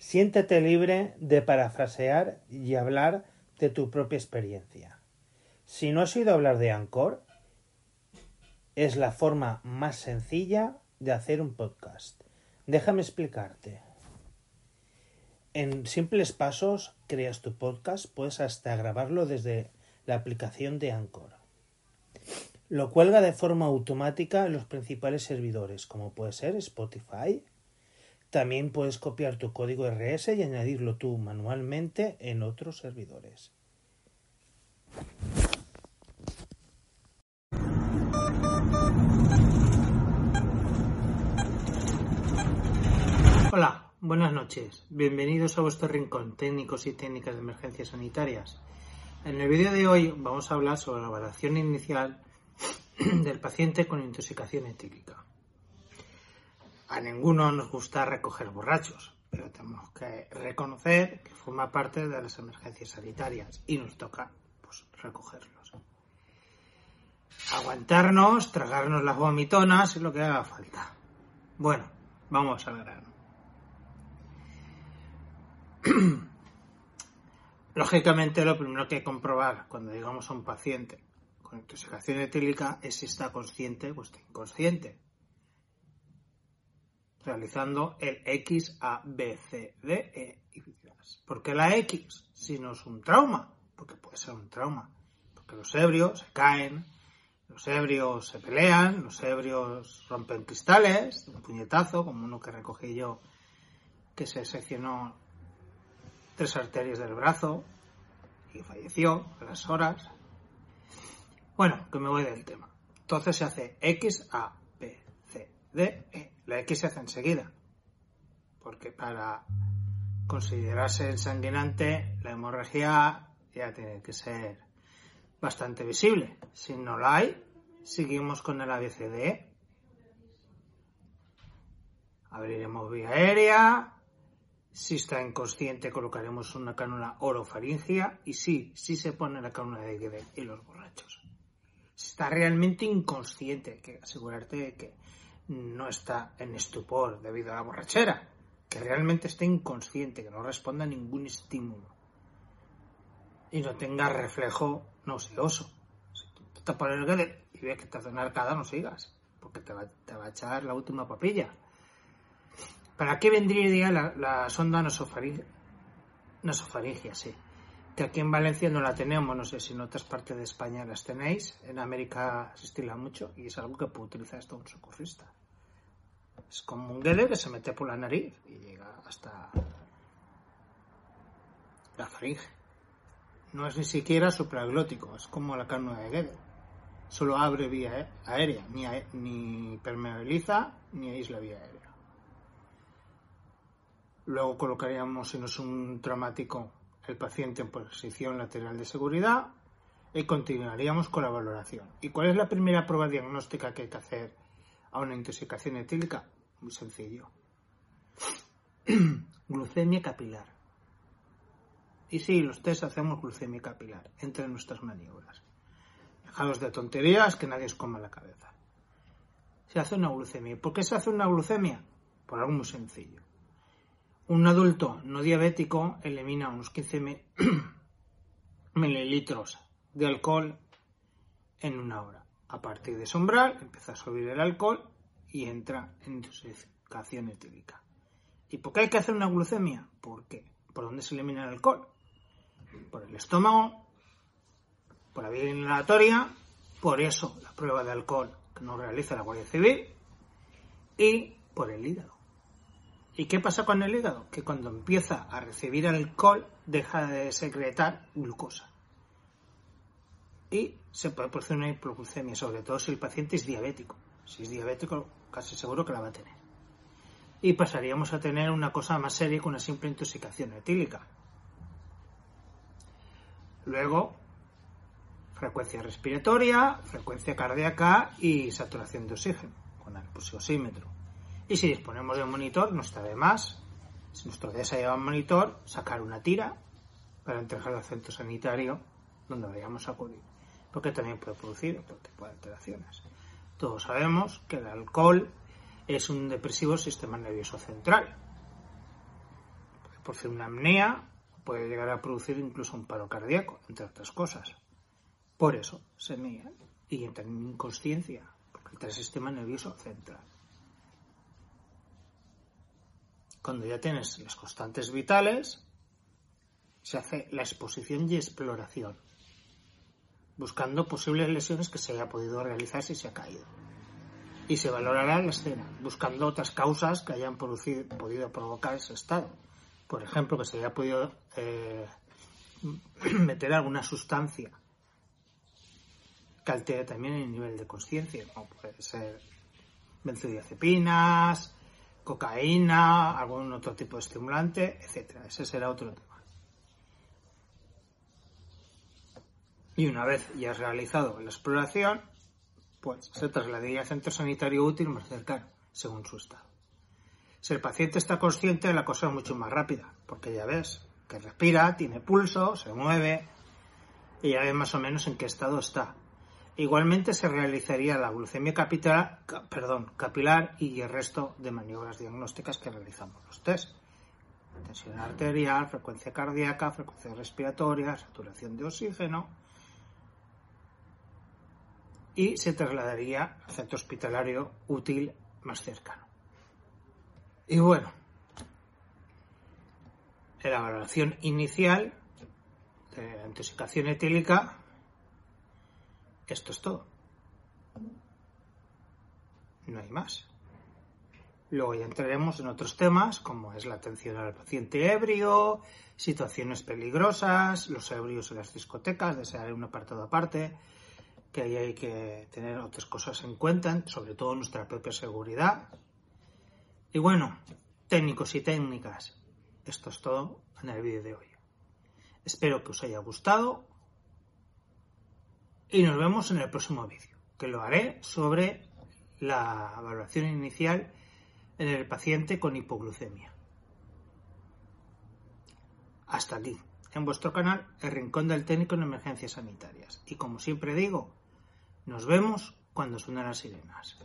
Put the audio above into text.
Siéntete libre de parafrasear y hablar de tu propia experiencia. Si no has oído hablar de Anchor, es la forma más sencilla de hacer un podcast. Déjame explicarte. En simples pasos creas tu podcast, puedes hasta grabarlo desde la aplicación de Anchor. Lo cuelga de forma automática en los principales servidores, como puede ser Spotify. También puedes copiar tu código RS y añadirlo tú manualmente en otros servidores. Hola, buenas noches. Bienvenidos a vuestro rincón técnicos y técnicas de emergencias sanitarias. En el vídeo de hoy vamos a hablar sobre la evaluación inicial del paciente con intoxicación etílica. A ninguno nos gusta recoger borrachos, pero tenemos que reconocer que forma parte de las emergencias sanitarias y nos toca pues, recogerlos. Aguantarnos, tragarnos las vomitonas es lo que haga falta. Bueno, vamos a grano. Lógicamente, lo primero que hay que comprobar cuando digamos a un paciente con intoxicación etílica es si está consciente o está inconsciente. Realizando el X, A, B, C, D, E y ¿Por qué la X? Si no es un trauma, porque puede ser un trauma. Porque los ebrios se caen, los ebrios se pelean, los ebrios rompen cristales, un puñetazo, como uno que recogí yo, que se seccionó tres arterias del brazo y falleció a las horas. Bueno, que me voy del tema. Entonces se hace X, A, B, C, D, E. La X se hace enseguida. Porque para considerarse ensanguinante, la hemorragia ya tiene que ser bastante visible. Si no la hay, seguimos con el ABCD. Abriremos vía aérea, si está inconsciente, colocaremos una cánula orofaringia y sí, sí se pone la cánula de y los borrachos. Si está realmente inconsciente, hay que asegurarte de que no está en estupor debido a la borrachera, que realmente esté inconsciente, que no responda a ningún estímulo y no tenga reflejo nauseoso. Si tú te pones el y ves que te hace una arcada, no sigas, porque te va, te va a echar la última papilla. ¿Para qué vendría la, la sonda nasofaringia? Nasofaringia, sí. Que aquí en Valencia no la tenemos, no sé si en otras partes de España las tenéis. En América se estila mucho y es algo que puede utilizar esto un socorrista. Es como un guede que se mete por la nariz y llega hasta la faringe. No es ni siquiera supraglótico, es como la carne de Guede. Solo abre vía aérea, ni, ni permeabiliza ni aísla vía aérea. Luego colocaríamos, si no es un traumático, el paciente en posición lateral de seguridad y continuaríamos con la valoración. ¿Y cuál es la primera prueba diagnóstica que hay que hacer a una intoxicación etílica? Muy sencillo. glucemia capilar. Y sí, los test hacemos glucemia capilar entre nuestras maniobras. Dejados de tonterías, que nadie os coma la cabeza. Se hace una glucemia. ¿Por qué se hace una glucemia? Por algo muy sencillo. Un adulto no diabético elimina unos 15 mililitros de alcohol en una hora. A partir de ese umbral empieza a subir el alcohol y entra en intoxicación etílica. ¿Y por qué hay que hacer una glucemia? ¿Por qué? ¿Por dónde se elimina el alcohol? Por el estómago, por la vía inhalatoria, por eso la prueba de alcohol que nos realiza la Guardia Civil y por el hígado. ¿Y qué pasa con el hígado? Que cuando empieza a recibir alcohol deja de secretar glucosa. Y se puede producir una hipoglucemia, sobre todo si el paciente es diabético. Si es diabético, casi seguro que la va a tener. Y pasaríamos a tener una cosa más seria que una simple intoxicación etílica. Luego, frecuencia respiratoria, frecuencia cardíaca y saturación de oxígeno con el pulsosímetro. Y si disponemos de un monitor, no está de más, si nuestro día se lleva un monitor, sacar una tira para entregar al centro sanitario donde vayamos a acudir. Porque también puede producir otro tipo de alteraciones. Todos sabemos que el alcohol es un depresivo sistema nervioso central. Puede producir una apnea, puede llegar a producir incluso un paro cardíaco, entre otras cosas. Por eso se mea y entra en inconsciencia, porque entra el sistema nervioso central. Cuando ya tienes las constantes vitales, se hace la exposición y exploración, buscando posibles lesiones que se haya podido realizar si se ha caído. Y se valorará la escena, buscando otras causas que hayan podido provocar ese estado. Por ejemplo, que se haya podido eh, meter alguna sustancia que altere también el nivel de conciencia, como puede ser benzodiazepinas, cocaína, algún otro tipo de estimulante, etcétera. Ese será otro. Y una vez ya has realizado la exploración, pues se trasladaría al centro sanitario útil más cercano, según su estado. Si el paciente está consciente, la cosa es mucho más rápida, porque ya ves que respira, tiene pulso, se mueve, y ya ves más o menos en qué estado está. Igualmente se realizaría la glucemia capilar, capilar y el resto de maniobras diagnósticas que realizamos los test. Tensión arterial, frecuencia cardíaca, frecuencia respiratoria, saturación de oxígeno. Y se trasladaría al centro hospitalario útil más cercano. Y bueno, en la valoración inicial de la intoxicación etílica esto es todo. No hay más. Luego ya entraremos en otros temas como es la atención al paciente ebrio, situaciones peligrosas, los ebrios en las discotecas, desearé un apartado aparte, que ahí hay que tener otras cosas en cuenta, sobre todo nuestra propia seguridad. Y bueno, técnicos y técnicas, esto es todo en el vídeo de hoy. Espero que os haya gustado y nos vemos en el próximo vídeo, que lo haré sobre la evaluación inicial en el paciente con hipoglucemia. Hasta aquí, en vuestro canal, el Rincón del Técnico en Emergencias Sanitarias. Y como siempre digo, nos vemos cuando suenan las sirenas.